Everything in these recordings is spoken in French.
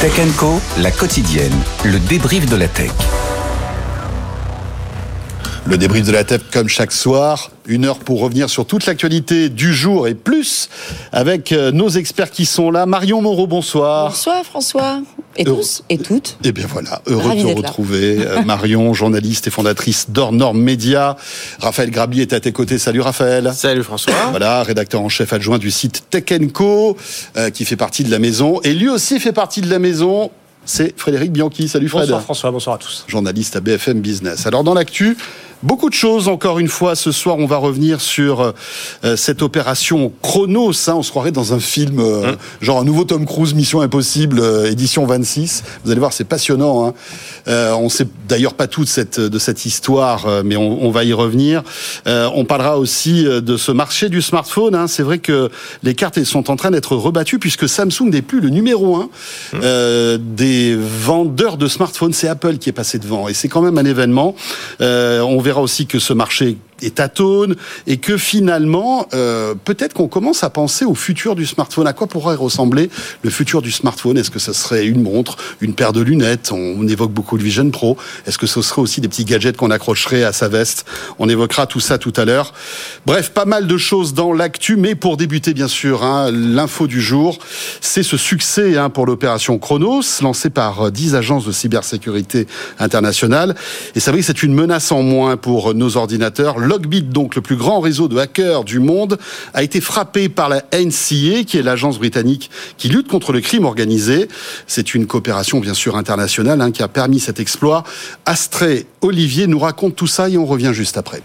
Tech Co, la quotidienne, le débrief de la tech. Le débrief de la tech comme chaque soir, une heure pour revenir sur toute l'actualité du jour et plus avec euh, nos experts qui sont là. Marion Moreau, bonsoir. Bonsoir François. Et tous et toutes. Eh bien voilà, heureux de vous retrouver. Euh, Marion, journaliste et fondatrice d'Or Media. Raphaël Grabli est à tes côtés. Salut Raphaël. Salut François. Voilà, rédacteur en chef adjoint du site Tech Co, euh, qui fait partie de la maison. Et lui aussi fait partie de la maison c'est Frédéric Bianchi. Salut Fred. Bonsoir François, bonsoir à tous. Journaliste à BFM Business. Alors dans l'actu, Beaucoup de choses, encore une fois, ce soir, on va revenir sur euh, cette opération Chronos. Hein, on se croirait dans un film, euh, hein genre un nouveau Tom Cruise, Mission Impossible, euh, édition 26. Vous allez voir, c'est passionnant. Hein. on sait d'ailleurs pas tout de cette, de cette histoire, mais on, on, va y revenir. on parlera aussi de ce marché du smartphone. Hein. C'est vrai que les cartes sont en train d'être rebattues puisque Samsung n'est plus le numéro un mmh. des vendeurs de smartphones. C'est Apple qui est passé devant. Et c'est quand même un événement. on verra aussi que ce marché est atone et que finalement, euh, peut-être qu'on commence à penser au futur du smartphone. À quoi pourrait ressembler le futur du smartphone? Est-ce que ce serait une montre, une paire de lunettes? On, évoque beaucoup le Vision Pro. Est-ce que ce serait aussi des petits gadgets qu'on accrocherait à sa veste? On évoquera tout ça tout à l'heure. Bref, pas mal de choses dans l'actu, mais pour débuter, bien sûr, hein, l'info du jour, c'est ce succès hein, pour l'opération Chronos, lancée par 10 agences de cybersécurité internationale. Et c'est vrai que c'est une menace en moins pour nos ordinateurs Logbit, donc le plus grand réseau de hackers du monde, a été frappé par la NCA, qui est l'agence britannique qui lutte contre le crime organisé. C'est une coopération bien sûr internationale hein, qui a permis cet exploit. Astré Olivier nous raconte tout ça et on revient juste après.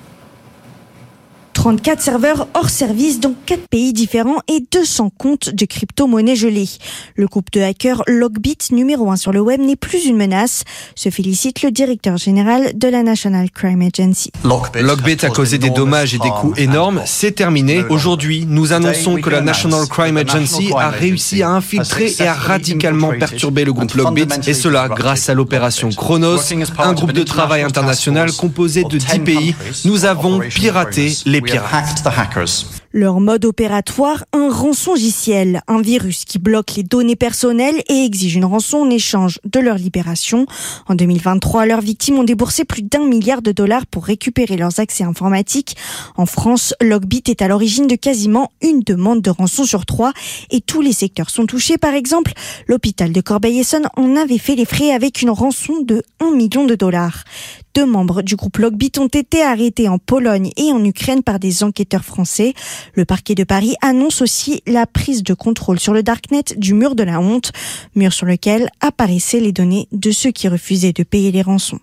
34 serveurs hors service dans 4 pays différents et 200 comptes de crypto-monnaies gelées. Le groupe de hackers Logbit, numéro 1 sur le web, n'est plus une menace, se félicite le directeur général de la National Crime Agency. Logbit a causé des dommages et des coûts énormes, c'est terminé. Aujourd'hui, nous annonçons que la National Crime Agency a réussi à infiltrer et à radicalement perturber le groupe Logbit, et cela grâce à l'opération Chronos, un groupe de travail international composé de 10 pays. Nous avons piraté les leur mode opératoire, un rançongiciel, un virus qui bloque les données personnelles et exige une rançon en échange de leur libération. En 2023, leurs victimes ont déboursé plus d'un milliard de dollars pour récupérer leurs accès informatiques. En France, Logbit est à l'origine de quasiment une demande de rançon sur trois et tous les secteurs sont touchés. Par exemple, l'hôpital de Corbeil-Essonne en avait fait les frais avec une rançon de 1 million de dollars. Deux membres du groupe Logbit ont été arrêtés en Pologne et en Ukraine par des enquêteurs français. Le parquet de Paris annonce aussi la prise de contrôle sur le Darknet du mur de la honte, mur sur lequel apparaissaient les données de ceux qui refusaient de payer les rançons.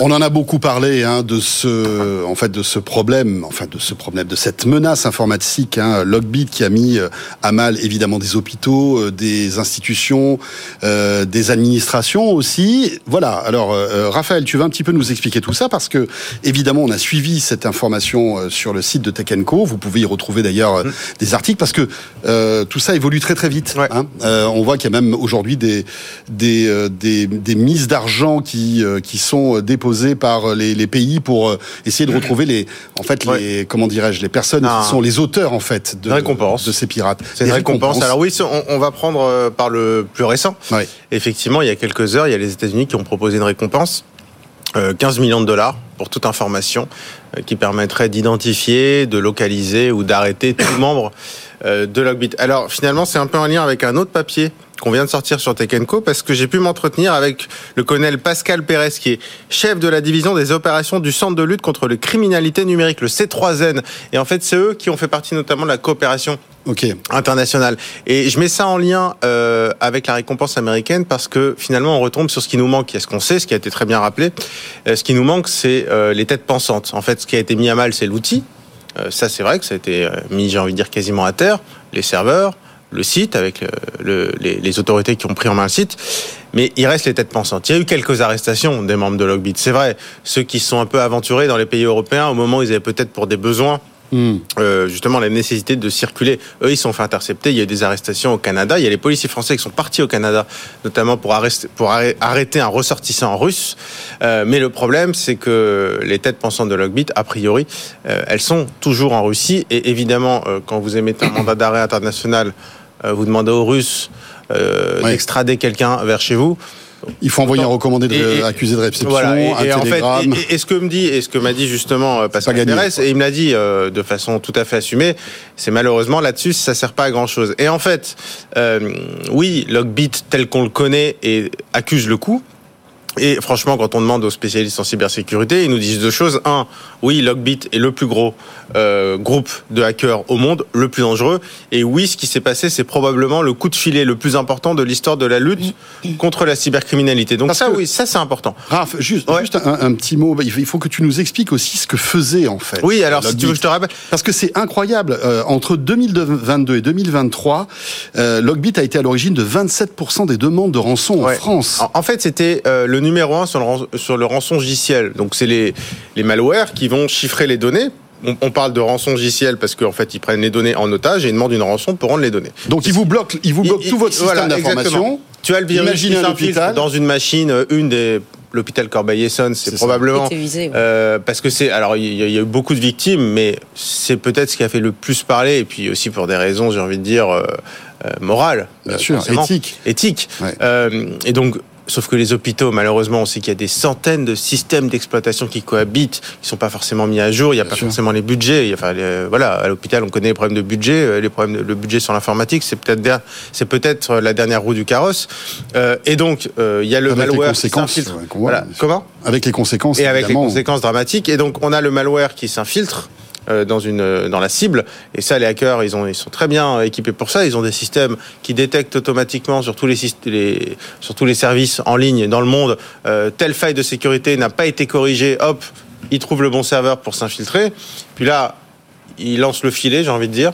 On en a beaucoup parlé hein, de ce, en fait, de ce problème, enfin de ce problème, de cette menace informatique, hein, Logbit qui a mis euh, à mal évidemment des hôpitaux, euh, des institutions, euh, des administrations aussi. Voilà. Alors, Raphaël, tu vas un petit peu nous expliquer tout ça? Parce que évidemment, on a suivi cette information sur le site de Tech Co. Vous pouvez y retrouver d'ailleurs mm. des articles parce que tout ça évolue très très vite. Hein. on voit qu'il y a même aujourd'hui des des, des, des mises d'argent qui qui sont déposées par les, pays pour euh, essayer de retrouver les, en fait, les, comment dirais-je, les personnes qui ah. sont les auteurs en fait de, de ces pirates. C'est une récompense. Alors oui, on, va prendre euh, par le plus récent. Effectivement, il y a quelques heures, il y a les États-Unis qui ont proposé une récompense. 15 euh, millions de dollars pour toute information qui permettrait d'identifier, de localiser ou d'arrêter tout membre de Logbit. Alors finalement, c'est un peu en lien avec un autre papier qu'on vient de sortir sur Tech Co parce que j'ai pu m'entretenir avec le colonel Pascal Pérez qui est chef de la division des opérations du Centre de lutte contre la criminalité numérique, le C3N. Et en fait, c'est eux qui ont fait partie notamment de la coopération internationale. Et je mets ça en lien euh, avec la récompense américaine parce que finalement, on retombe sur ce qui nous manque. Ce qu'on sait, ce qui a été très bien rappelé. Euh, ce qui nous manque, c'est euh, les têtes pensantes. En fait, ce qui a été mis à mal, c'est l'outil. ça, c'est vrai que ça a été mis, j'ai envie de dire, quasiment à terre. Les serveurs, le site, avec les, autorités qui ont pris en main le site. Mais il reste les têtes pensantes. Il y a eu quelques arrestations des membres de Logbit, c'est vrai. Ceux qui sont un peu aventurés dans les pays européens au moment où ils avaient peut-être pour des besoins Hmm. Euh, justement la nécessité de circuler. Eux, ils sont fait intercepter. Il y a eu des arrestations au Canada. Il y a les policiers français qui sont partis au Canada, notamment pour, arrêter, pour arrêter un ressortissant russe. Euh, mais le problème, c'est que les têtes pensantes de Logbit, a priori, euh, elles sont toujours en Russie. Et évidemment, euh, quand vous émettez un mandat d'arrêt international, euh, vous demandez aux Russes d'extrader quelqu'un vers chez vous. Il faut envoyer un recommandé de, accusé de réception, un et, télégramme. et, ce que me dit, et ce que m'a dit justement euh, Pascal Pérez, et il me l'a dit euh, de façon tout à fait assumée, c'est malheureusement là-dessus, ça sert pas à grand chose. Et en fait, euh, oui, Logbit tel qu'on le connaît et accuse le coup, et franchement, quand on demande aux spécialistes en cybersécurité, ils nous disent deux choses. Un, oui, Logbit est le plus gros euh, groupe de hackers au monde, le plus dangereux. Et oui, ce qui s'est passé, c'est probablement le coup de filet le plus important de l'histoire de la lutte contre la cybercriminalité. Donc ça, oui, ça c'est important. Raph, juste, juste un, petit mot. Il faut que tu nous expliques aussi ce que faisait en fait. Oui, alors si tu veux, je te rappelle. Parce que c'est incroyable. Euh, entre 2022 et 2023, euh, Logbit a été à l'origine de 27% des demandes de rançon en France. En, fait, c'était euh, le numéro un sur le, sur le rançon logiciel. Donc c'est les, les malwares qui vont chiffrer les données on, parle de rançon logiciel parce qu'en fait, ils prennent les données en otage et ils demandent une rançon pour rendre les données. Donc, ils vous bloquent, ils vous bloquent tout votre système d'information. Tu as le virus qui s'infiltre dans une machine, euh, une des l'hôpital Corbeil-Essonne, c'est probablement euh, parce que c'est alors il y, a eu beaucoup de victimes, mais c'est peut-être ce qui a fait le plus parler et puis aussi pour des raisons, j'ai envie de dire euh, morales, bien sûr, éthiques, éthiques. et donc Sauf que les hôpitaux, malheureusement, on sait qu'il y a des centaines de systèmes d'exploitation qui cohabitent, qui sont pas forcément mis à jour. Il n'y a pas forcément les budgets. Enfin, voilà, à l'hôpital, on connaît les problèmes de budget, euh, les problèmes de le budget sur l'informatique. C'est peut-être c'est peut-être la dernière roue du carrosse. Euh, et donc, euh, il y a le malware qui s'infiltre. voilà. Comment? Avec les conséquences. Et avec les conséquences dramatiques. Et donc, on a le malware qui s'infiltre euh, dans une euh, dans la cible. Et ça, les hackers, ils ont ils sont très bien équipés pour ça. Ils ont des systèmes qui détectent automatiquement sur tous les, les sur tous les services en ligne dans le monde euh, telle faille de sécurité n'a pas été corrigée. Hop, ils trouvent le bon serveur pour s'infiltrer. Puis là, ils lancent le filet, j'ai envie de dire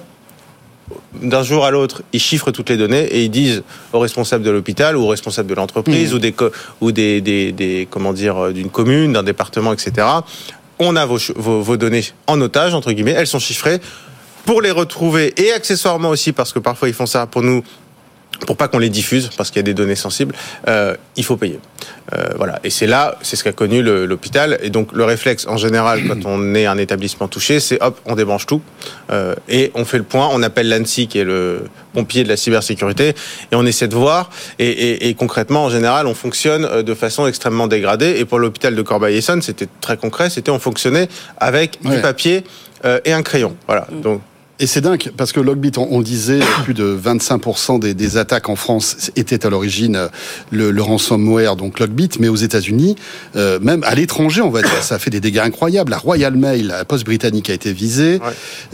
d'un jour à l'autre, ils chiffrent toutes les données et ils disent aux responsables de l'hôpital ou aux responsables de l'entreprise mmh. ou des ou des, des, des comment dire d'une commune, d'un département, etc on a vos, données en otage, entre guillemets, elles sont chiffrées pour les retrouver et accessoirement aussi parce que parfois ils font ça pour nous pour pas qu'on les diffuse, parce qu'il y a des données sensibles, euh, il faut payer. Euh, voilà. Et c'est là, c'est ce qu'a connu l'hôpital. Et donc le réflexe, en général, quand on est un établissement touché, c'est hop, on débranche tout euh, et on fait le point. On appelle l'ANSI, qui est le pompier de la cybersécurité, et on essaie de voir. Et, concrètement, en général, on fonctionne de façon extrêmement dégradée. Et pour l'hôpital de Corbeil-Essonne, c'était très concret. C'était on fonctionnait avec du papier et un crayon. Voilà. Mm. Donc et c'est dingue, parce que Logbit, on, disait, plus de 25% des, des, attaques en France étaient à l'origine euh, le, le, ransomware, donc Logbit, mais aux États-Unis, euh, même à l'étranger, on va dire, ça a fait des dégâts incroyables. La Royal Mail, la poste britannique, a été visée.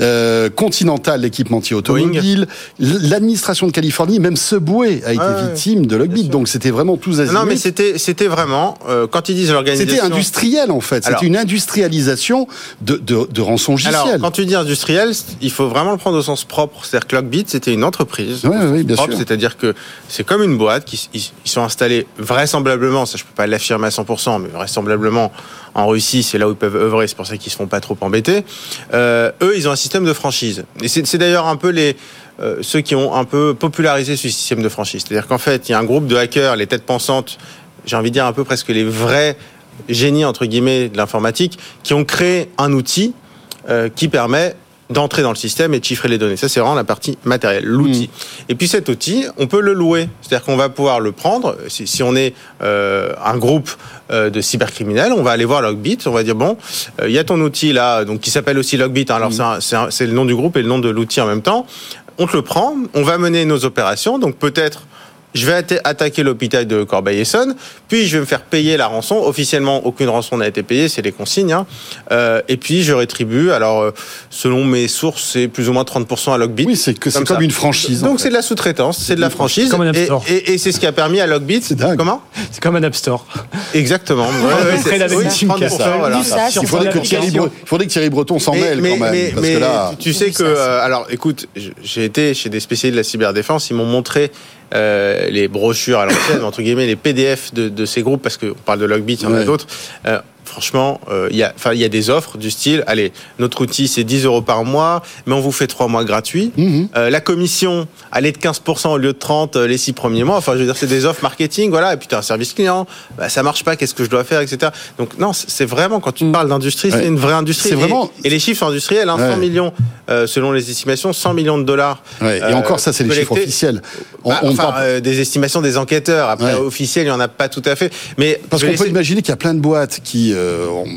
Euh, Continental, l'équipementier automobile. L'administration de Californie, même Subway a été victime de Logbit. Donc c'était vraiment tous azimuts. Non, mais c'était, c'était vraiment, euh, quand ils disent l'organisation. C'était industriel, en fait. C'était une industrialisation de, de, de rançon Alors, quand tu dis industriel, il faut vraiment le prendre au sens propre. C'est-à-dire que Lockbit, c'était une entreprise. Oui, bien sûr. C'est-à-dire que c'est comme une boîte qui ils sont installés vraisemblablement, ça je peux pas l'affirmer à 100%, mais vraisemblablement en Russie, c'est là où ils peuvent œuvrer. C'est pour ça qu'ils se font pas trop embêter. Euh, eux, ils ont un système de franchise. Et c'est d'ailleurs un peu les euh, ceux qui ont un peu popularisé ce système de franchise. C'est-à-dire qu'en fait, il y a un groupe de hackers, les têtes pensantes, j'ai envie de dire un peu presque les vrais génies entre guillemets de l'informatique, qui ont créé un outil euh, qui permet d'entrer dans le système et de chiffrer les données. Ça, c'est vraiment la partie matérielle, l'outil. Mm. Et puis cet outil, on peut le louer. C'est-à-dire qu'on va pouvoir le prendre. Si, si on est euh, un groupe euh, de cybercriminels, on va aller voir Logbit. On va dire, bon, euh, il y a ton outil là, donc qui s'appelle aussi Logbit. Hein. Alors, mm. c'est le nom du groupe et le nom de l'outil en même temps. On te le prend, on va mener nos opérations. Donc peut-être je vais attaquer l'hôpital de Corbeil-Essonne, puis je vais me faire payer la rançon. Officiellement, aucune rançon n'a été payée, c'est les consignes. Hein. Euh, et puis je rétribue. Alors, euh, selon mes sources, c'est plus ou moins 30% à Logbit. Oui, c'est comme, comme une franchise. Donc c'est de la sous-traitance, c'est de la franchise. Comme un App Store. Et, et, c'est ce qui a permis à Logbit. C'est dingue. Comment? C'est comme un App Store. Exactement. ouais, ouais, la oui, 30%, voilà. il, faudrait que Thierry, faudrait que Thierry Breton s'en mêle quand même. Mais, parce que là... tu sais que, euh, alors, écoute, j'ai été chez des spécialistes de la cyberdéfense, ils m'ont montré euh, les brochures à l'ancienne, entre guillemets, les PDF de, de ces groupes, parce qu'on parle de Logbit, il y en a d'autres. Euh, franchement, euh, il y a, enfin, il y a des offres du style, allez, notre outil c'est 10 euros par mois, mais on vous fait 3 mois gratuits. Mhm. Euh, la commission, elle est de 15% au lieu de 30 euh, les 6 premiers mois. Enfin, je veux dire, c'est des offres marketing, voilà. Et puis tu as un service client, bah, ça marche pas, qu'est-ce que je dois faire, etc. Donc non, c'est vraiment quand tu mhm. parles d'industrie, c'est une vraie industrie. vraiment. Et, les chiffres industriels, hein, 100 millions, selon les estimations, 100 millions de dollars. et encore, ça, c'est les chiffres officiels. On, bah, enfin, des estimations des enquêteurs. Après, officiels, il y en a pas tout à fait. Mais parce qu'on peut imaginer qu'il y a plein de boîtes qui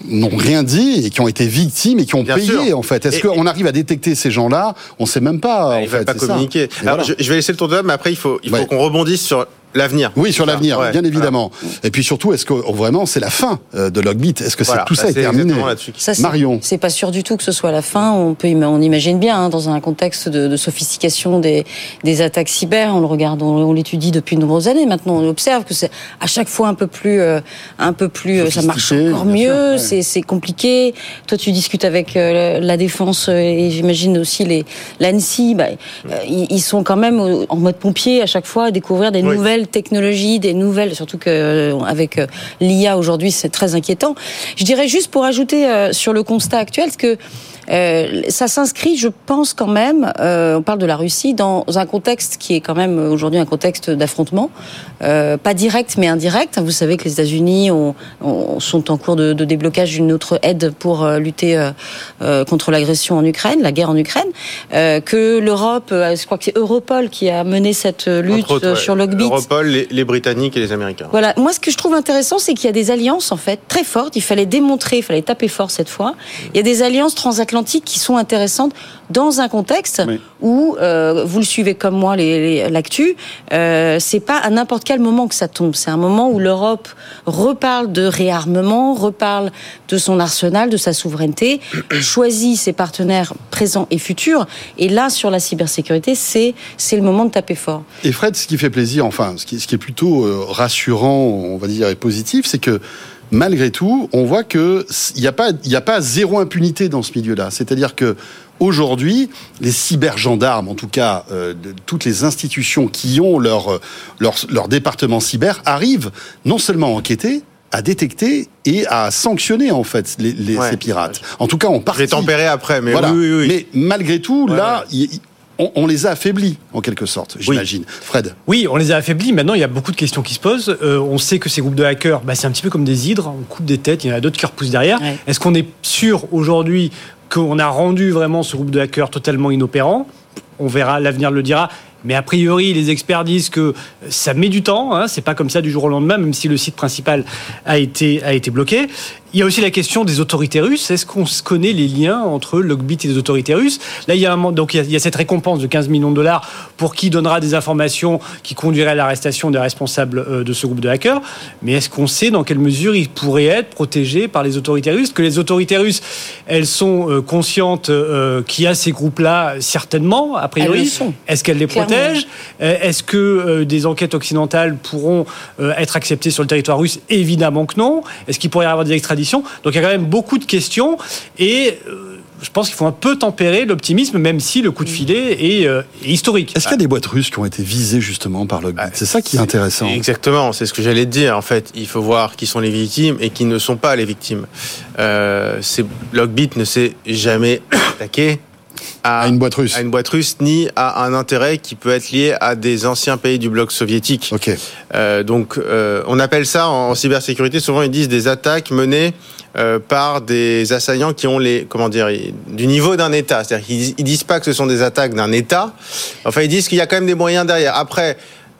n'ont rien dit et qui ont été victimes et qui ont payé en fait. Est-ce qu'on arrive à détecter ces gens-là? On ne sait même pas. Bah, en il ne fait, pas communiquer. Alors, je, vais laisser le tour de table, mais après il faut, il faut qu'on rebondisse sur L'avenir. Oui, sur l'avenir, bien évidemment. Et puis surtout, est-ce que vraiment c'est la fin euh, de Logbit? Est-ce que tout ça bah, est, terminé? ça, Marion, c'est pas sûr du tout que ce soit la fin. On peut, on imagine bien hein, dans un contexte de, sophistication des, des, attaques cyber. On le regarde, on, l'étudie depuis de nombreuses années. Maintenant, on observe que c'est à chaque fois un peu plus, euh, un peu plus, euh, ça marche encore mieux. C'est compliqué. Toi, tu discutes avec la défense et j'imagine aussi les l'ANSI. Bah, ils, sont quand même en mode pompier à chaque fois à découvrir des nouvelles technologies, des nouvelles, surtout qu'avec euh, euh, l'IA aujourd'hui, c'est très inquiétant. Je dirais juste pour ajouter euh, sur le constat actuel, que euh, ça s'inscrit, je pense quand même, euh, on parle de la Russie, dans un contexte qui est quand même aujourd'hui un contexte d'affrontement, euh, pas direct mais indirect. Vous savez que les États-Unis sont en cours de, de déblocage d'une autre aide pour euh, lutter euh, contre l'agression en Ukraine, la guerre en Ukraine, que l'Europe, je crois que c'est Europol qui a mené cette lutte sur Logbit. Europol, les, les, Britanniques et les Américains. Voilà. Moi, ce que je trouve intéressant, c'est qu'il y a des alliances en fait très fortes. Il fallait démontrer, il fallait taper fort cette fois. Il y a des alliances transatlantiques qui sont intéressantes dans un contexte où euh, vous le suivez comme moi l'actu. Euh, c'est pas à n'importe quel moment que ça tombe. C'est un moment où l'Europe reparle de réarmement, reparle de son arsenal, de sa souveraineté, choisit ses partenaires présents et futurs. Et là, sur la cybersécurité, c'est c'est le moment de taper fort. Et Fred, ce qui fait plaisir, enfin, ce qui, ce qui est plutôt euh, rassurant, on va dire, et positif, c'est que malgré tout, on voit qu'il n'y a, pas, a pas zéro impunité dans ce milieu-là. C'est-à-dire que aujourd'hui, les cybergendarmes, en tout cas euh, toutes les institutions qui ont leur, leur, leur département cyber, arrivent non seulement à enquêter, à détecter et à sanctionner en fait les, ces pirates. En tout cas, on partie. Les tempérer après, mais oui, oui, oui. Mais malgré tout, là, on, les a affaiblis, en quelque sorte, j'imagine. Fred Oui, on les a affaiblis. Maintenant, il y a beaucoup de questions qui se posent. Euh, on sait que ces groupes de hackers, bah, c'est un petit peu comme des hydres. On coupe des têtes, il y en a d'autres qui repoussent derrière. Est-ce qu'on est sûr aujourd'hui qu'on a rendu vraiment ce groupe de hackers totalement inopérant? On verra, l'avenir le dira. Mais a priori, les experts disent que ça met du temps. Hein, c'est pas comme ça du jour au lendemain, même si le site principal a été, a été bloqué. Il y a aussi la question des autorités russes. Est-ce qu'on connaît les liens entre Logbit et les autorités russes? Là, il y, a un, donc il y a cette récompense de 15 millions de dollars pour qui donnera des informations qui conduiraient à l'arrestation des responsables euh, de ce groupe de hackers. Mais est-ce qu'on sait dans quelle mesure ils pourraient être protégés par les autorités russes? Que les autorités russes, elles sont euh, conscientes euh, qu'il y a ces groupes-là, certainement, a priori. Est-ce qu'elles les protègent? Est-ce que des enquêtes occidentales pourront être acceptées sur le territoire russe? Évidemment que non. Est-ce qu'il pourrait y avoir des extraditions donc il y a quand même beaucoup de questions et euh, je pense qu'il faut un peu tempérer l'optimisme, même si le coup de filet est, euh, historique. Est-ce qu'il y a des boîtes russes qui ont été visées justement par Logbit C'est ça qui est, intéressant. Exactement, c'est ce que j'allais te dire. En fait, il faut voir qui sont les victimes et qui ne sont pas les victimes. Euh, Logbit ne s'est jamais attaqué à, une boîte russe. À une boîte russe, ni à un intérêt qui peut être lié à des anciens pays du bloc soviétique. Ok. Euh, donc, euh, on appelle ça en, cybersécurité. Souvent, ils disent des attaques menées euh, par des assaillants qui ont les, comment dire, du niveau d'un État. C'est-à-dire qu'ils ils disent pas que ce sont des attaques d'un État. Enfin, ils disent qu'il y a quand même des moyens derrière. Après,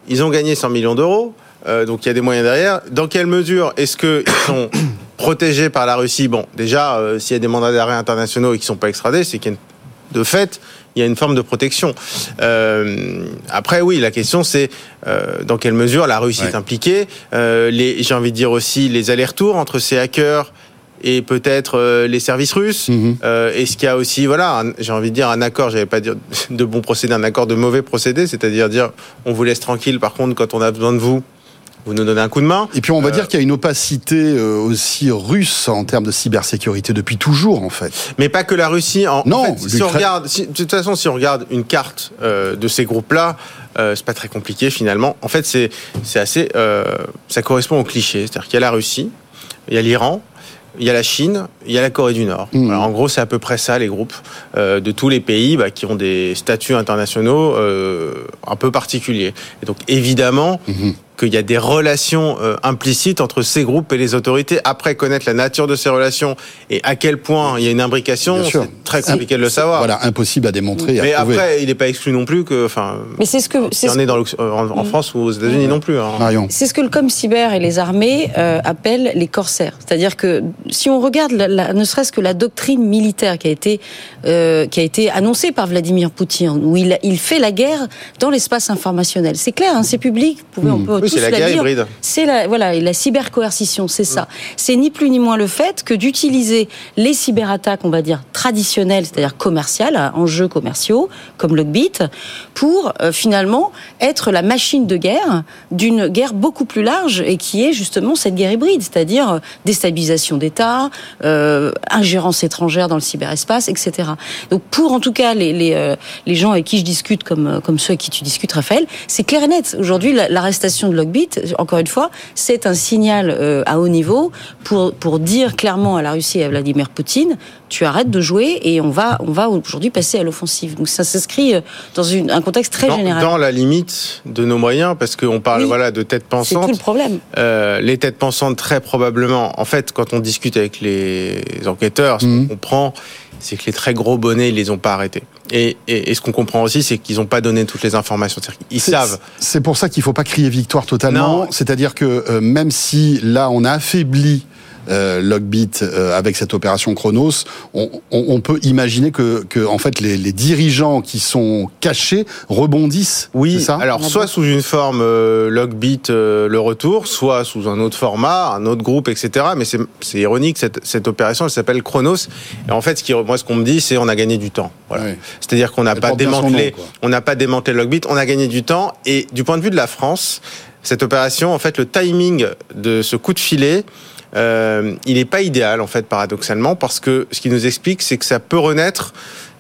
ils ont gagné 100 millions d'euros. Euh, donc il y a des moyens derrière. Dans quelle mesure est-ce qu'ils sont protégés par la Russie? Bon, déjà, euh, s'il y a des mandats d'arrêt internationaux et qui ne sont pas extradés, c'est qu'il y a de fait, il y a une forme de protection. Euh, après, oui, la question c'est euh, dans quelle mesure la Russie est impliquée. Euh, J'ai envie de dire aussi les allers-retours entre ces hackers et peut-être les services russes. Mhm. Est-ce qu'il y a aussi, voilà, j'ai envie de dire un accord, j'avais pas dire de bon procédé, un accord de mauvais procédé, c'est-à-dire dire on vous laisse tranquille, par contre, quand on a besoin de vous, vous nous donnez un coup de main. Et puis on va euh, dire qu'il y a une opacité euh, aussi russe en termes de cybersécurité depuis toujours en fait. Mais pas que la Russie. En, non. fait, si on regarde, de toute façon, si on regarde une carte euh, de ces groupes-là, euh, c'est pas très compliqué finalement. En fait, c'est c'est assez, ça correspond au cliché, c'est-à-dire qu'il y a la Russie, il y a l'Iran, il y a la Chine, il y a la Corée du Nord. Mmh. en gros, c'est à peu près ça, les groupes euh, de tous les pays bah, qui ont des statuts internationaux euh, un peu particuliers. Et donc, évidemment, mmh qu'il y a des relations euh, implicites entre ces groupes et les autorités. Après, connaître la nature de ces relations et à quel point il y a une imbrication, c'est très compliqué de le savoir. Voilà, impossible à démontrer. Mais après, il n'est pas exclu non plus que, enfin, mais c'est ce que c'est on est dans en, en, France ou aux États-Unis non plus. Hein. C'est ce que le com cyber et les armées euh, appellent les corsaires. C'est-à-dire que si on regarde, la, ne serait-ce que la doctrine militaire qui a été euh, qui a été annoncée par Vladimir Poutine, où il, il fait la guerre dans l'espace informationnel. C'est clair, hein, c'est public. Vous pouvez, on peut c'est la guerre hybride. C'est la, voilà, la cybercoercition, c'est ça. C'est ni plus ni moins le fait que d'utiliser les cyberattaques, on va dire, traditionnelles, c'est-à-dire commerciales, enjeux commerciaux, comme Logbit, pour euh, finalement être la machine de guerre d'une guerre beaucoup plus large et qui est justement cette guerre hybride, c'est-à-dire euh, déstabilisation d'État, euh, ingérence étrangère dans le cyberespace, etc. Donc pour en tout cas les, les, euh, les gens avec qui je discute, comme, comme ceux avec qui tu discutes, Raphaël, c'est clair et net. Aujourd'hui, l'arrestation de Logbit, encore une fois, c'est un signal euh, à haut niveau pour, pour dire clairement à la Russie et à Vladimir Poutine, tu arrêtes de jouer et on va, on va aujourd'hui passer à l'offensive. Donc ça s'inscrit euh, dans une, un contexte très général. Dans la limite de nos moyens, parce qu'on parle voilà, de têtes pensantes. C'est tout le problème. Euh, les têtes pensantes, très probablement, en fait, quand on discute avec les enquêteurs, ce qu'on mhm. comprend, c'est que les très gros bonnets, ils les ont pas arrêtés. Et, et, ce qu'on comprend aussi, c'est qu'ils n'ont pas donné toutes les informations. Ils savent. C'est pour ça qu'il ne faut pas crier victoire totalement. C'est-à-dire que euh, même si là, on a affaibli euh, Logbit euh, avec cette opération Chronos, on, on, on peut imaginer que, que, en fait les, les, dirigeants qui sont cachés rebondissent. Oui. Ça? alors soit sous une forme euh, Logbit euh, le retour, soit sous un autre format, un autre groupe, etc. Mais c'est ironique cette, cette opération, elle s'appelle Chronos. Et en fait, ce qui, moi, ce qu'on me dit, c'est on a gagné du temps. Voilà. C'est-à-dire qu'on n'a pas démantelé, on n'a pas démantelé Logbit, on a gagné du temps. Et du point de vue de la France, cette opération, en fait, le timing de ce coup de filet euh, il n'est pas idéal en fait paradoxalement parce que ce qui nous explique c'est que ça peut renaître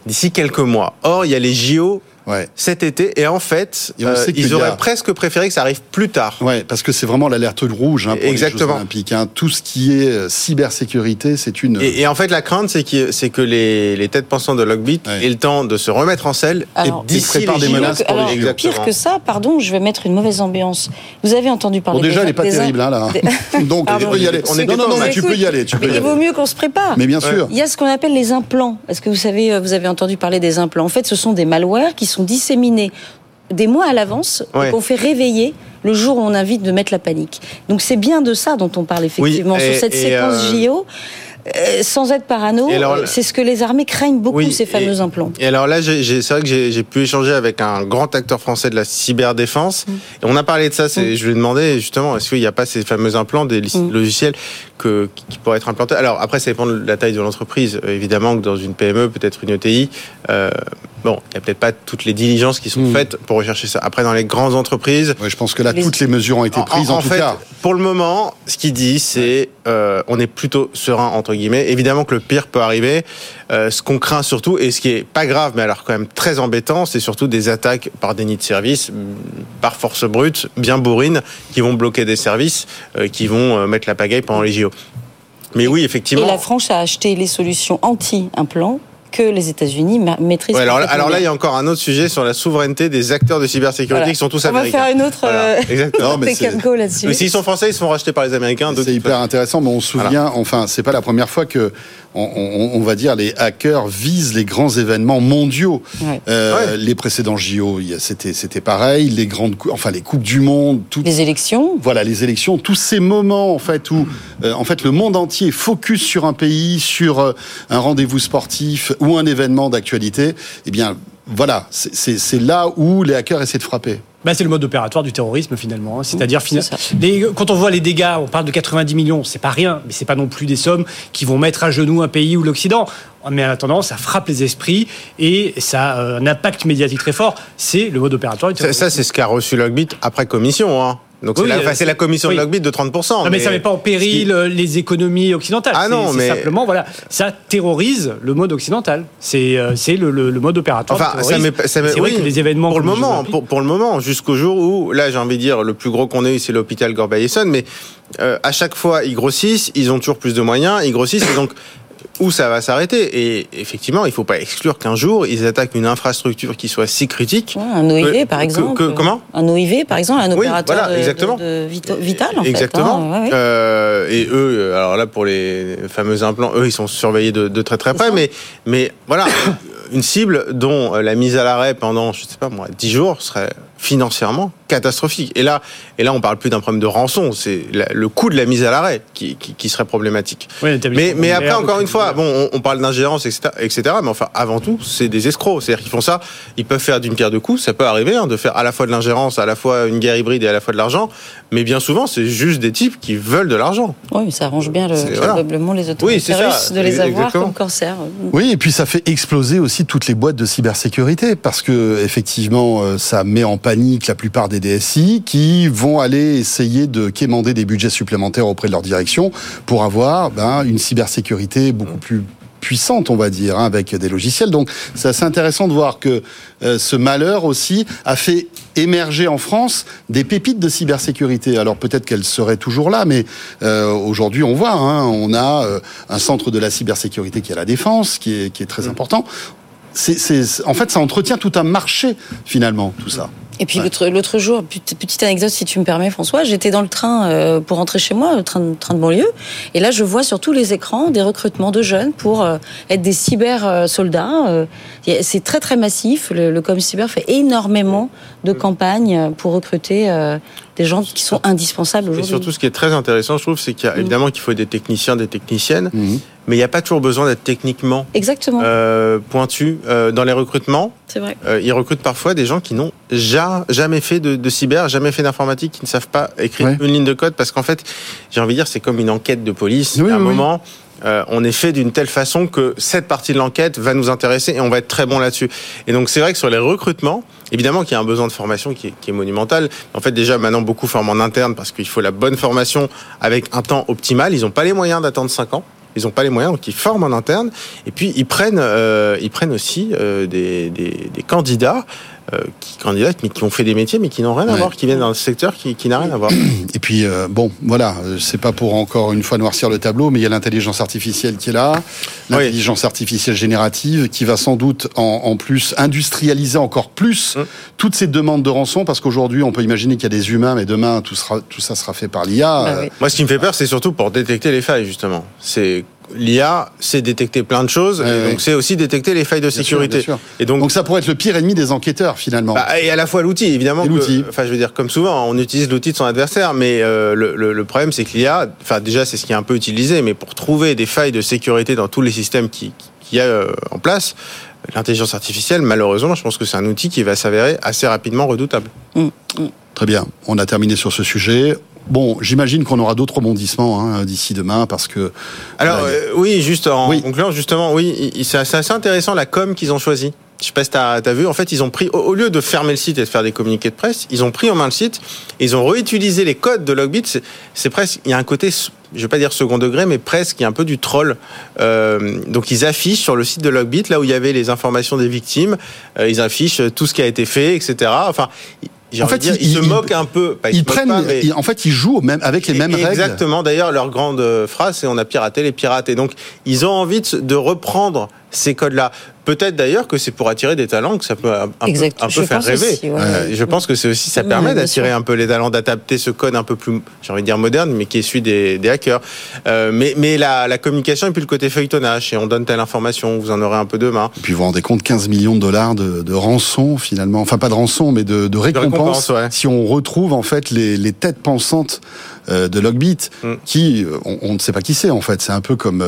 d'ici quelques mois. Or il y a les JO ouais. cet été. Et en fait, euh, ils auraient presque préféré que ça arrive plus tard. Ouais, parce que c'est vraiment l'alerte rouge hein, pour Exactement. les Jeux Olympiques. Hein. Tout ce qui est euh, cybersécurité, c'est une. Et, et, en fait, la crainte, c'est que, c'est que les, les têtes pensantes de Logbit aient le temps de se remettre en selle alors, et d'ici les des menaces pour alors, les Pire que ça, pardon, je vais mettre une mauvaise ambiance. Vous avez entendu parler. Bon, déjà, elle n'est pas terrible, hein, là. Donc, tu peux y aller. On est non, non, non, mais tu peux y aller. Tu peux il vaut mieux qu'on se prépare. Mais bien sûr. Il y a ce qu'on appelle les implants. Est-ce que vous savez, vous avez entendu parler des implants? En fait, ce sont des malwares qui sont disséminés des mois à l'avance ouais. qu'on fait réveiller le jour où on invite de mettre la panique. Donc c'est bien de ça dont on parle effectivement oui, et, sur cette et séquence euh... JO. Euh, sans être parano, c'est ce que les armées craignent beaucoup, oui, ces fameux et, implants. Et alors là, c'est vrai que j'ai pu échanger avec un grand acteur français de la cyberdéfense. Mmh. Et on a parlé de ça. Mmh. Je lui ai demandé justement, est-ce qu'il n'y a pas ces fameux implants, des mmh. logiciels que, qui pourraient être implantés Alors après, ça dépend de la taille de l'entreprise. Évidemment que dans une PME, peut-être une ETI, euh, bon, il n'y a peut-être pas toutes les diligences qui sont faites pour rechercher ça. Après, dans les grandes entreprises... Ouais, je pense que là, les... toutes les mesures ont été prises en, en, en tout fait, cas. Pour le moment, ce qu'il dit, c'est euh, on est plutôt serein, entre guillemets. Évidemment que le pire peut arriver. Euh, ce qu'on craint surtout, et ce qui est pas grave, mais alors quand même très embêtant, c'est surtout des attaques par déni de service, par force brute, bien bourrine, qui vont bloquer des services, euh, qui vont euh, mettre la pagaille pendant les JO. Mais oui, effectivement. Et la France a acheté les solutions anti-implant que les États-Unis maîtrisent. Ouais, alors, alors, là, il y a encore un autre sujet sur la souveraineté des acteurs de cybersécurité voilà. qui sont tous On américains. On va faire une autre voilà. Exactement. mais là-dessus. Mais s'ils sont français, ils se font racheter par les Américains. C'est hyper intéressant, mais on se souvient, voilà. enfin, c'est pas la première fois que on, on, on, va dire les hackers visent les grands événements mondiaux. Ouais. Euh, ouais. Les précédents JO, c'était c'était pareil. Les grandes, enfin les coupes du monde, toutes les élections. Voilà, les élections, tous ces moments en fait où euh, en fait le monde entier focus sur un pays, sur euh, un rendez-vous sportif ou un événement d'actualité. Eh bien, voilà, c'est là où les hackers essaient de frapper. Bah, c'est le mode opératoire du terrorisme finalement. Hein. C'est-à-dire quand on voit les dégâts, on parle de 90 millions, c'est pas rien, mais c'est pas non plus des sommes qui vont mettre à genoux un pays ou l'Occident. Mais en attendant, ça frappe les esprits et ça a un impact médiatique très fort. C'est le mode opératoire du terrorisme. Ça, c'est ce qu'a reçu Logbit après commission. Hein. Donc c'est la, la, commission de Lockbit de 30%. Non, mais, ça ne met pas en péril euh, les économies occidentales. Ah non, mais simplement voilà, ça terrorise le mode occidental. C'est euh, c'est le, le, mode opératoire. Enfin, ça met, ça met, oui, que les événements pour le moment, pour, pour, le moment, jusqu'au jour où là, j'ai envie de dire, le plus gros qu'on ait eu, c'est l'hôpital Gorbayeson, mais euh, à chaque fois, ils grossissent, ils ont toujours plus de moyens, ils grossissent, et donc où ça va s'arrêter. Et effectivement, il ne faut pas exclure qu'un jour, ils attaquent une infrastructure qui soit si critique. un OIV, par exemple. comment Un OIV, par exemple, un opérateur de, vital, en exactement. Fait, hein. euh, et eux, alors là, pour les fameux implants, eux, ils sont surveillés de, très très près. Mais, mais voilà, une cible dont la mise à l'arrêt pendant, je ne sais pas moi, 10 jours serait financièrement catastrophique. Et là, et là, on parle plus d'un problème de rançon, c'est le coût de la mise à l'arrêt qui, qui, serait problématique. mais, mais après, encore une fois, bon, on, parle d'ingérence, etc., etc., mais enfin, avant tout, c'est des escrocs. C'est-à-dire qu'ils font ça, ils peuvent faire d'une pierre deux coups. Ça peut arriver hein, de faire à la fois de l'ingérence, à la fois une guerre hybride et à la fois de l'argent. Mais bien souvent, c'est juste des types qui veulent de l'argent. Oui, mais ça arrange bien le, probablement les autorités russes de les avoir comme corsaires. Oui, et puis ça fait exploser aussi toutes les boîtes de cybersécurité parce que effectivement, euh, ça met en panique la plupart des DSI qui vont aller essayer de quémander des budgets supplémentaires auprès de leur direction pour avoir ben, une cybersécurité beaucoup plus puissante, on va dire, hein, avec des logiciels. Donc, c'est assez intéressant de voir que euh, ce malheur aussi a fait émerger en France des pépites de cybersécurité. Alors peut-être qu'elles seraient toujours là, mais euh, aujourd'hui on voit, hein, on a euh, un centre de la cybersécurité qui est à la défense, qui est, qui est très mmh. important. C'est, en fait, ça entretient tout un marché finalement, tout ça. Et puis l'autre jour, petite anecdote si tu me permets François, j'étais dans le train euh, pour rentrer chez moi, le train, train de banlieue, et là je vois sur tous les écrans des recrutements de jeunes pour euh, être des cyber euh, soldats. C'est très très massif, le, le Com Cyber fait énormément de campagnes pour recruter des gens qui sont indispensables aujourd'hui. Et surtout, ce qui est très intéressant, je trouve, c'est qu'il y a mm. évidemment qu'il faut des techniciens, des techniciennes, mm. mais il n'y a pas toujours besoin d'être techniquement Exactement. Euh, pointu euh, dans les recrutements. C'est vrai. Euh, ils recrutent parfois des gens qui n'ont jamais fait de, cyber, jamais fait d'informatique, qui ne savent pas écrire une ligne de code, parce qu'en fait, j'ai envie de dire, c'est comme une enquête de police. à un moment. Euh, on est fait d'une telle façon que cette partie de l'enquête va nous intéresser et on va être très bon là-dessus. Et donc c'est vrai que sur les recrutements, évidemment qu'il y a un besoin de formation qui est, monumental. En fait, déjà maintenant beaucoup forment en interne parce qu'il faut la bonne formation avec un temps optimal. Ils n'ont pas les moyens d'attendre 5 ans. Ils n'ont pas les moyens, donc ils forment en interne. Et puis ils prennent, euh, ils prennent aussi euh, des, des, candidats qui candidatent, mais qui ont fait des métiers, mais qui n'ont rien à voir, qui viennent dans un secteur qui, qui n'a rien à voir. Et puis, euh, bon, voilà, c'est pas pour encore une fois noircir le tableau, mais il y a l'intelligence artificielle qui est là, l'intelligence artificielle générative, qui va sans doute en, en plus industrialiser encore plus hum. toutes ces demandes de rançon, parce qu'aujourd'hui, on peut imaginer qu'il y a des humains, mais demain, tout, sera, tout ça sera fait par l'IA. Bah Moi, ce qui me fait peur, c'est surtout pour détecter les failles, justement. C'est l'IA, c'est détecter plein de choses, donc c'est aussi détecter les failles de sécurité. Et donc, donc ça pourrait être le pire ennemi des enquêteurs finalement. Bah, et à la fois l'outil, évidemment. L'outil. Enfin, je veux dire, comme souvent, on utilise l'outil de son adversaire, mais euh, le, problème, c'est que l'IA, enfin déjà, c'est ce qui est un peu utilisé, mais pour trouver des failles de sécurité dans tous les systèmes qui, qui y a euh, en place, l'intelligence artificielle, malheureusement, je pense que c'est un outil qui va s'avérer assez rapidement redoutable. Mmh. Très bien, on a terminé sur ce sujet. Bon, j'imagine qu'on aura d'autres rebondissements hein, d'ici demain parce que. Alors euh, oui, juste en concluant justement, oui, c'est assez intéressant la com qu'ils ont choisi. Je sais pas si tu as, vu, en fait, ils ont pris, au, lieu de fermer le site et de faire des communiqués de presse, ils ont pris en main le site, ils ont réutilisé les codes de Logbit. C'est presque, il y a un côté, je vais pas dire second degré, mais presque, il y a un peu du troll. Euh, donc ils affichent sur le site de Logbit, là où il y avait les informations des victimes, euh, ils affichent tout ce qui a été fait, etc. Enfin, en fait, ils, se moquent un peu. ils, prennent, en fait, ils jouent même avec les mêmes règles. Exactement. D'ailleurs, leur grande phrase, c'est on a piraté les pirates. Et donc, ils ont envie de reprendre ces codes-là. Peut-être d'ailleurs que c'est pour attirer des talents que ça peut un, peu, faire rêver. Euh, je pense que c'est aussi ça permet d'attirer un peu les talents, d'adapter ce code un peu plus, j'ai envie de dire moderne, mais qui est celui des, hackers. Euh, mais mais la, communication et puis le côté feuilletonnage, et on donne telle information, vous en aurez un peu demain. Et puis vous vous rendez compte, 15 millions de dollars de, rançon finalement, enfin pas de rançon, mais de, récompense, si on retrouve en fait les, têtes pensantes de Logbit, mm. qui on, ne sait pas qui c'est en fait. C'est un peu comme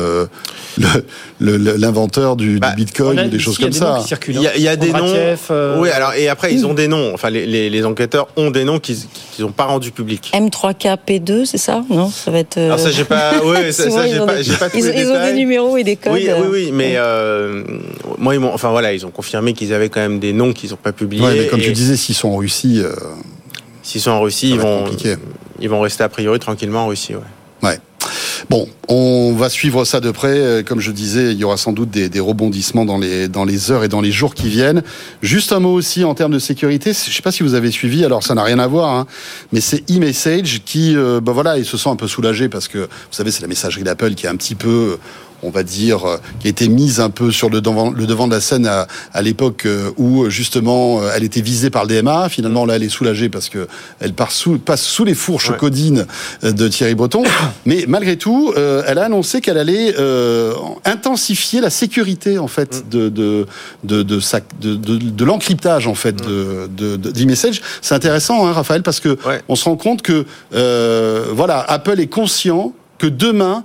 l'inventeur du, bah, Bitcoin ou des choses comme ça. Il y a, il y a des noms. Oui, alors et après ils ont des noms. Enfin, les, les, enquêteurs ont des noms qu'ils n'ont pas rendus publics. M3KP2, c'est ça? Non, ça va être. Alors ça, j'ai pas. Oui, ça, j'ai pas, pas, tous ils, les ils ont des numéros et des codes. Oui, oui, oui, mais euh, moi, ils m'ont. Enfin voilà, ils ont confirmé qu'ils avaient quand même des noms qu'ils n'ont pas publiés. Ouais, mais comme tu disais, s'ils sont en Russie. Euh, s'ils sont en Russie, ils vont, ils vont rester a priori tranquillement en Russie. Ouais. Ouais. Bon, on va suivre ça de près. Euh, comme je disais, il y aura sans doute des, rebondissements dans les, dans les heures et dans les jours qui viennent. Juste un mot aussi en termes de sécurité. Je ne sais pas si vous avez suivi, alors ça n'a rien à voir, hein, mais c'est e-message qui, ben voilà, il se sent un peu soulagé parce que, vous savez, c'est la messagerie d'Apple qui est un petit peu on va dire, euh, qui a été mise un peu sur le devant, le devant de la scène à, à l'époque euh, où justement euh, elle était visée par le DMA. Finalement, là, elle est soulagée parce que elle sous, passe sous les fourches codines de Thierry Breton. Mais malgré tout, elle a annoncé qu'elle allait intensifier la sécurité en fait mm. de de de de, de, de, l'encryptage en fait de mm. d'e-message. C'est intéressant, hein, Raphaël, parce que on se rend compte que voilà, Apple est conscient que demain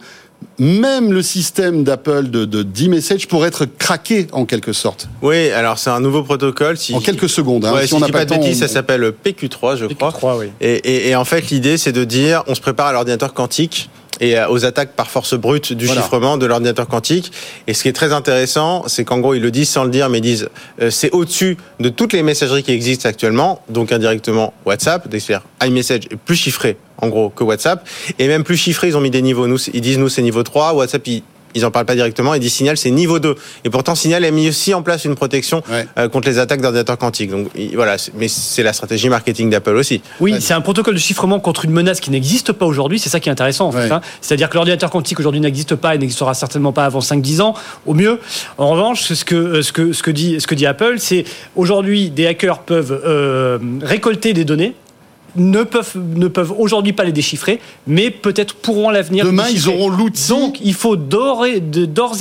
même le système d'Apple de, de message pourrait être craqué en quelque sorte. Oui, alors c'est un nouveau protocole. en quelques secondes. Hein, si, on n'a pas, de bêtises, ça s'appelle PQ3, je crois. Oui. Et, et, en fait, l'idée, c'est de dire, on se prépare à l'ordinateur quantique et euh, aux attaques par force brute du chiffrement de l'ordinateur quantique. Et ce qui est très intéressant, c'est qu'en gros, ils le disent sans le dire, mais ils disent euh, c'est au-dessus de toutes les messageries qui existent actuellement, donc indirectement WhatsApp, c'est-à-dire iMessage est plus chiffré en gros que WhatsApp et même plus chiffré, ils ont mis des niveaux. Nous, ils disent nous c'est niveau 3, WhatsApp ils ils en parlent pas directement. Ils disent Signal, c'est niveau 2. Et pourtant, Signal a mis aussi en place une protection euh, contre les attaques d'ordinateurs quantiques. Donc voilà, mais c'est la stratégie marketing d'Apple aussi. Oui, c'est un protocole de chiffrement contre une menace qui n'existe pas aujourd'hui. C'est ça qui est intéressant en fait. Hein. C'est-à-dire que l'ordinateur quantique aujourd'hui n'existe pas et n'existera certainement pas avant 5-10 ans, au mieux. En revanche, ce que, euh, ce que, ce que, dit, ce que dit Apple, c'est aujourd'hui, des hackers peuvent euh, récolter des données ne peuvent, ne peuvent aujourd'hui pas les déchiffrer, mais peut-être pourront à l'avenir. Demain, ils auront l'outil. Donc, il faut d'ores et,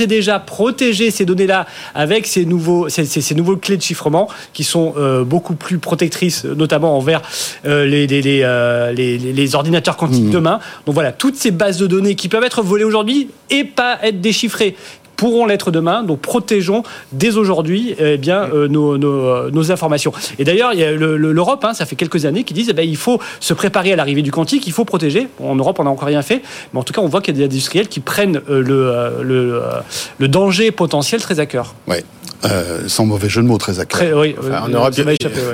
déjà protéger ces données-là avec ces nouveaux, ces, ces, nouveaux clés de chiffrement qui sont euh, beaucoup plus protectrices, notamment envers euh, les, les, euh, les, les, ordinateurs quantiques mmh. demain. Donc voilà, toutes ces bases de données qui peuvent être volées aujourd'hui et pas être déchiffrées pourront l'être demain. Donc protégeons dès aujourd'hui eh bien euh, nos, euh, nos, informations. Et d'ailleurs, il y a l'Europe, hein, ça fait quelques années, qui disent eh bien, il faut se préparer à l'arrivée du quantique, il faut protéger. en Europe, on n'a encore rien fait, mais en tout cas, on voit qu'il y a des industriels qui prennent euh, le, le, le, danger potentiel très à cœur. Ouais. sans mauvais jeu de mots, très à cœur. oui, en Europe,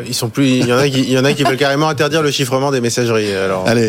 ils, sont plus. Il y en a qui, il y en a qui veulent carrément interdire le chiffrement des messageries. Alors. Allez.